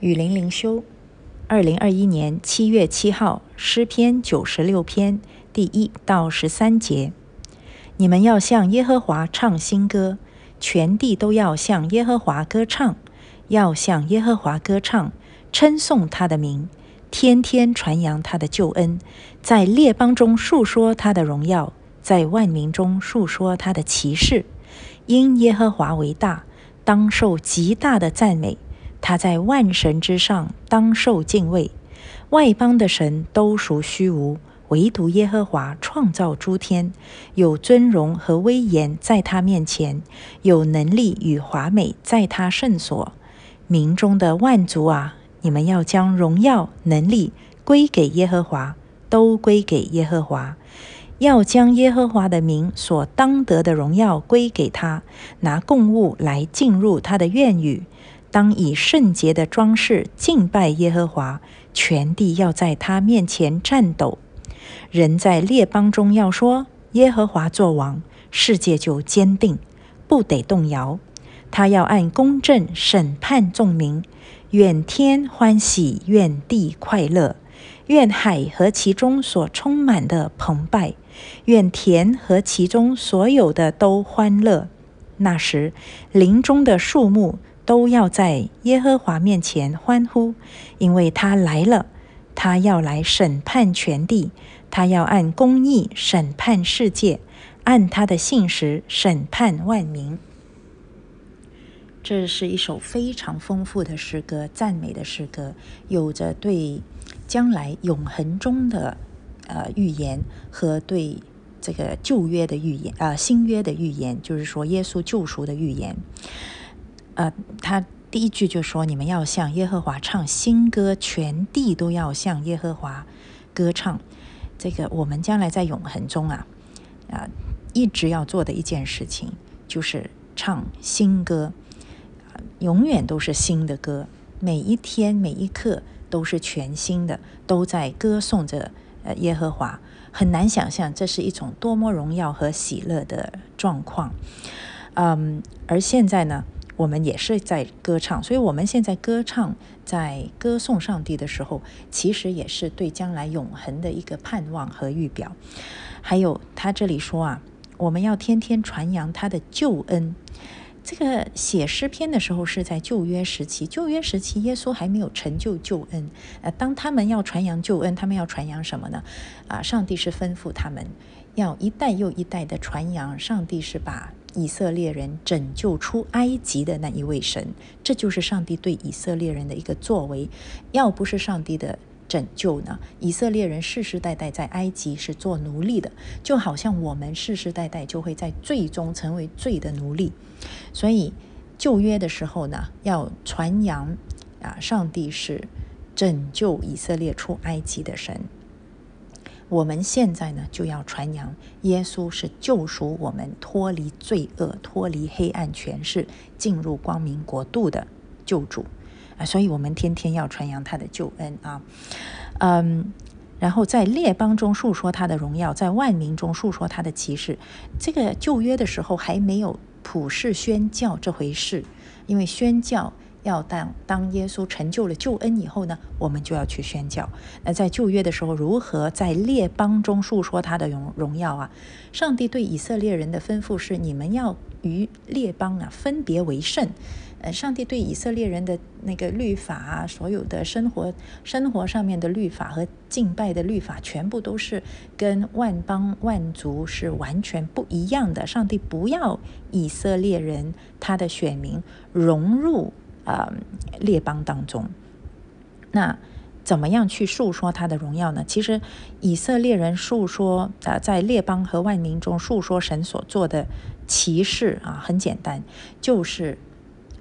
雨林灵修，二零二一年七月七号，诗篇九十六篇第一到十三节。你们要向耶和华唱新歌，全地都要向耶和华歌唱，要向耶和华歌唱，称颂他的名，天天传扬他的救恩，在列邦中述说他的荣耀，在万民中述说他的奇事。因耶和华为大，当受极大的赞美。他在万神之上，当受敬畏。外邦的神都属虚无，唯独耶和华创造诸天，有尊荣和威严在他面前，有能力与华美在他圣所。民中的万族啊，你们要将荣耀能力归给耶和华，都归给耶和华。要将耶和华的名所当得的荣耀归给他，拿供物来进入他的院宇。当以圣洁的装饰敬拜耶和华，全地要在他面前颤抖。人在列邦中要说：耶和华作王，世界就坚定，不得动摇。他要按公正审判众民。愿天欢喜，愿地快乐，愿海和其中所充满的澎湃，愿田和其中所有的都欢乐。那时，林中的树木。都要在耶和华面前欢呼，因为他来了，他要来审判全地，他要按公义审判世界，按他的信实审判万民。这是一首非常丰富的诗歌，赞美的诗歌，有着对将来永恒中的呃预言和对这个旧约的预言呃新约的预言，就是说耶稣救赎的预言。呃，他第一句就说：“你们要向耶和华唱新歌，全地都要向耶和华歌唱。”这个我们将来在永恒中啊，啊，一直要做的一件事情就是唱新歌，永远都是新的歌，每一天每一刻都是全新的，都在歌颂着呃耶和华。很难想象这是一种多么荣耀和喜乐的状况。嗯，而现在呢？我们也是在歌唱，所以我们现在歌唱，在歌颂上帝的时候，其实也是对将来永恒的一个盼望和预表。还有他这里说啊，我们要天天传扬他的救恩。这个写诗篇的时候是在旧约时期，旧约时期耶稣还没有成就救恩。呃，当他们要传扬救恩，他们要传扬什么呢？啊，上帝是吩咐他们要一代又一代的传扬，上帝是把。以色列人拯救出埃及的那一位神，这就是上帝对以色列人的一个作为。要不是上帝的拯救呢，以色列人世世代代在埃及是做奴隶的，就好像我们世世代代就会在最终成为罪的奴隶。所以旧约的时候呢，要传扬啊，上帝是拯救以色列出埃及的神。我们现在呢，就要传扬耶稣是救赎我们脱离罪恶、脱离黑暗权势、进入光明国度的救主啊！所以，我们天天要传扬他的救恩啊，嗯，然后在列邦中述说他的荣耀，在万民中述说他的奇事。这个旧约的时候还没有普世宣教这回事，因为宣教。要当当耶稣成就了救恩以后呢，我们就要去宣教。那在旧约的时候，如何在列邦中述说他的荣荣耀啊？上帝对以色列人的吩咐是：你们要与列邦啊分别为圣。呃，上帝对以色列人的那个律法啊，所有的生活生活上面的律法和敬拜的律法，全部都是跟万邦万族是完全不一样的。上帝不要以色列人他的选民融入。呃，列邦当中，那怎么样去诉说他的荣耀呢？其实以色列人诉说，呃，在列邦和万民中诉说神所做的奇事啊，很简单，就是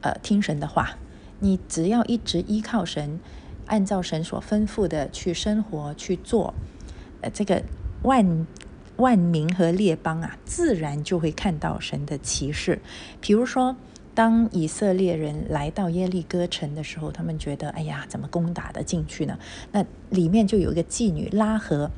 呃听神的话。你只要一直依靠神，按照神所吩咐的去生活去做，呃，这个万万民和列邦啊，自然就会看到神的奇事。比如说。当以色列人来到耶利哥城的时候，他们觉得：“哎呀，怎么攻打的进去呢？”那里面就有一个妓女拉合，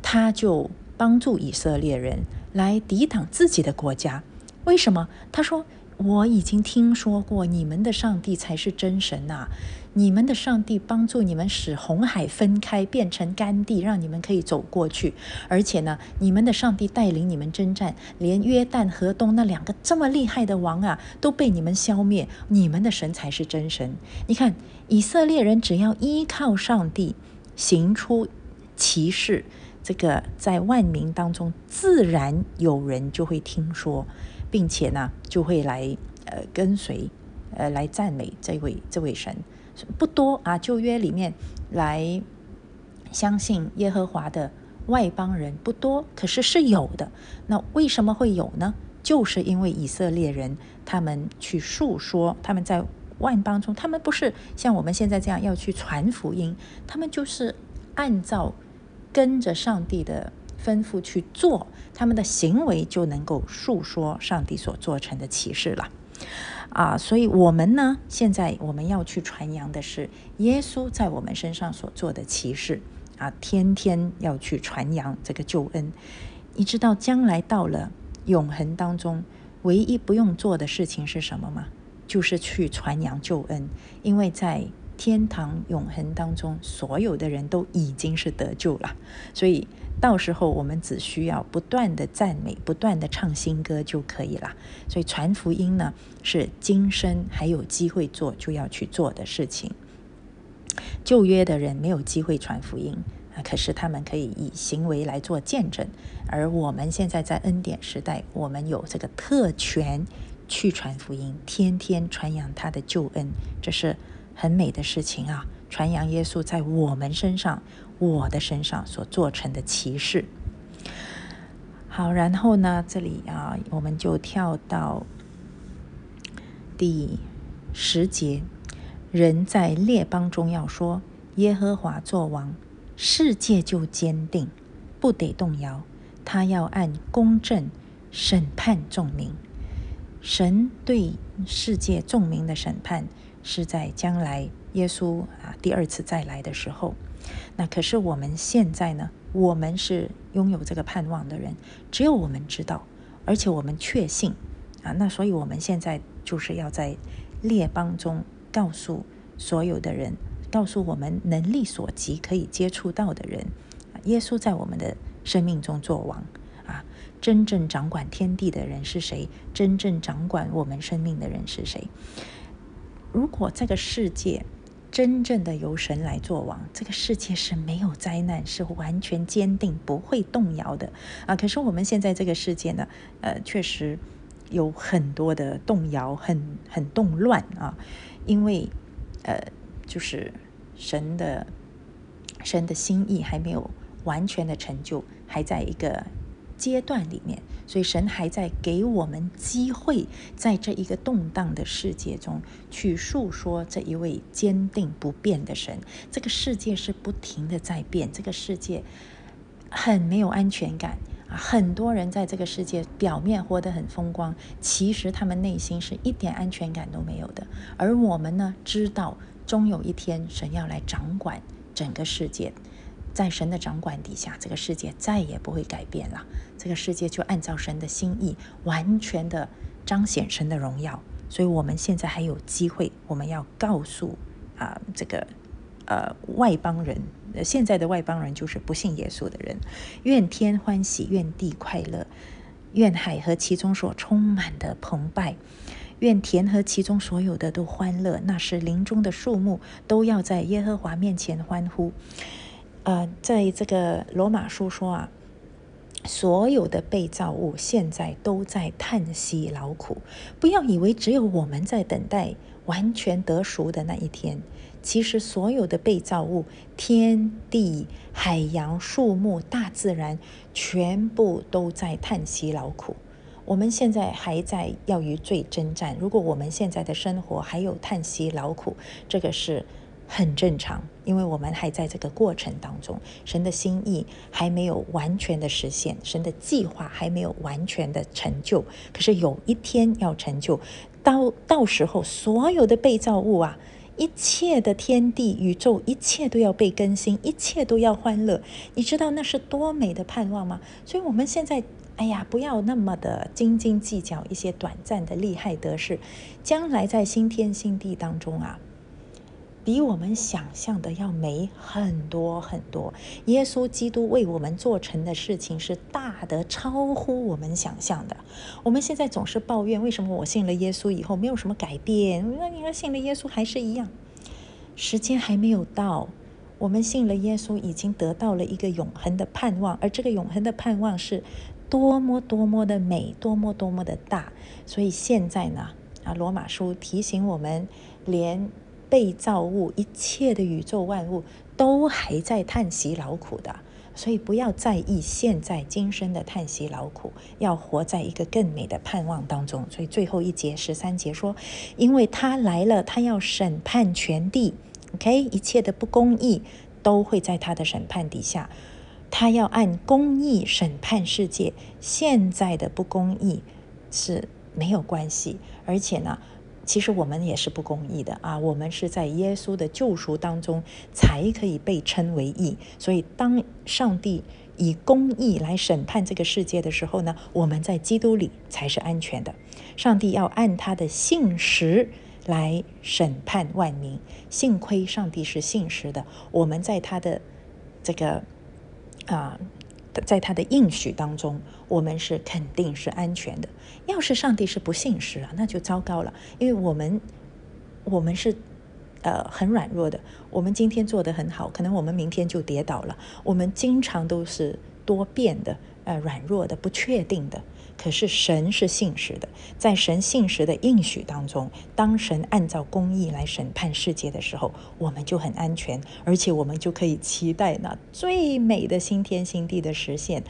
她就帮助以色列人来抵挡自己的国家。为什么？她说：“我已经听说过，你们的上帝才是真神呐！你们的上帝帮助你们使红海分开，变成干地，让你们可以走过去。而且呢，你们的上帝带领你们征战，连约旦河东那两个这么厉害的王啊，都被你们消灭。你们的神才是真神。你看，以色列人只要依靠上帝，行出奇事，这个在万民当中，自然有人就会听说。并且呢，就会来呃跟随，呃来赞美这位这位神，不多啊。旧约里面来相信耶和华的外邦人不多，可是是有的。那为什么会有呢？就是因为以色列人他们去述说，他们在万邦中，他们不是像我们现在这样要去传福音，他们就是按照跟着上帝的。吩咐去做，他们的行为就能够述说上帝所做成的启示了，啊，所以我们呢，现在我们要去传扬的是耶稣在我们身上所做的启示，啊，天天要去传扬这个救恩。你知道将来到了永恒当中，唯一不用做的事情是什么吗？就是去传扬救恩，因为在天堂永恒当中，所有的人都已经是得救了，所以。到时候我们只需要不断的赞美，不断的唱新歌就可以了。所以传福音呢，是今生还有机会做就要去做的事情。旧约的人没有机会传福音啊，可是他们可以以行为来做见证。而我们现在在恩典时代，我们有这个特权去传福音，天天传扬他的救恩，这是很美的事情啊！传扬耶稣在我们身上。我的身上所做成的骑士。好，然后呢，这里啊，我们就跳到第十节，人在列邦中要说耶和华作王，世界就坚定，不得动摇。他要按公正审判众民。神对世界众民的审判，是在将来耶稣啊第二次再来的时候。那可是我们现在呢？我们是拥有这个盼望的人，只有我们知道，而且我们确信啊。那所以我们现在就是要在列邦中告诉所有的人，告诉我们能力所及可以接触到的人，耶稣在我们的生命中做王啊！真正掌管天地的人是谁？真正掌管我们生命的人是谁？如果这个世界，真正的由神来做王，这个世界是没有灾难，是完全坚定不会动摇的啊！可是我们现在这个世界呢，呃，确实有很多的动摇，很很动乱啊！因为呃，就是神的神的心意还没有完全的成就，还在一个。阶段里面，所以神还在给我们机会，在这一个动荡的世界中去诉说这一位坚定不变的神。这个世界是不停的在变，这个世界很没有安全感啊！很多人在这个世界表面活得很风光，其实他们内心是一点安全感都没有的。而我们呢，知道终有一天神要来掌管整个世界。在神的掌管底下，这个世界再也不会改变了。这个世界就按照神的心意，完全的彰显神的荣耀。所以，我们现在还有机会，我们要告诉啊，这个呃外邦人，现在的外邦人就是不信耶稣的人。愿天欢喜，愿地快乐，愿海和其中所充满的澎湃，愿田和其中所有的都欢乐。那是林中的树木都要在耶和华面前欢呼。呃，在这个罗马书说啊，所有的被造物现在都在叹息劳苦。不要以为只有我们在等待完全得赎的那一天，其实所有的被造物，天地、海洋、树木、大自然，全部都在叹息劳苦。我们现在还在要与罪征战。如果我们现在的生活还有叹息劳苦，这个是。很正常，因为我们还在这个过程当中，神的心意还没有完全的实现，神的计划还没有完全的成就。可是有一天要成就，到到时候所有的被造物啊，一切的天地宇宙，一切都要被更新，一切都要欢乐。你知道那是多美的盼望吗？所以我们现在哎呀，不要那么的斤斤计较一些短暂的利害得失，将来在新天新地当中啊。比我们想象的要美很多很多。耶稣基督为我们做成的事情是大的超乎我们想象的。我们现在总是抱怨，为什么我信了耶稣以后没有什么改变？那你说信了耶稣还是一样？时间还没有到，我们信了耶稣，已经得到了一个永恒的盼望，而这个永恒的盼望是多么多么的美，多么多么的大。所以现在呢，啊，罗马书提醒我们，连。被造物一切的宇宙万物都还在叹息劳苦的，所以不要在意现在今生的叹息劳苦，要活在一个更美的盼望当中。所以最后一节十三节说，因为他来了，他要审判全地，OK，一切的不公义都会在他的审判底下，他要按公义审判世界。现在的不公义是没有关系，而且呢。其实我们也是不公义的啊！我们是在耶稣的救赎当中才可以被称为义。所以，当上帝以公义来审判这个世界的时候呢，我们在基督里才是安全的。上帝要按他的信实来审判万民。幸亏上帝是信实的，我们在他的这个啊。在他的应许当中，我们是肯定是安全的。要是上帝是不信实啊，那就糟糕了。因为我们，我们是呃很软弱的。我们今天做得很好，可能我们明天就跌倒了。我们经常都是多变的，呃，软弱的，不确定的。可是神是信实的，在神信实的应许当中，当神按照公义来审判世界的时候，我们就很安全，而且我们就可以期待那最美的新天新地的实现。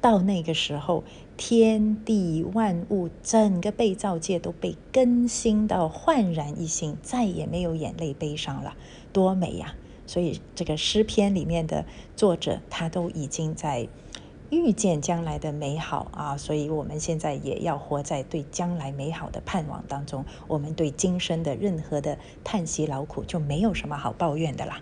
到那个时候，天地万物，整个被造界都被更新到焕然一新，再也没有眼泪悲伤了，多美呀！所以这个诗篇里面的作者，他都已经在。遇见将来的美好啊，所以我们现在也要活在对将来美好的盼望当中。我们对今生的任何的叹息劳苦就没有什么好抱怨的啦。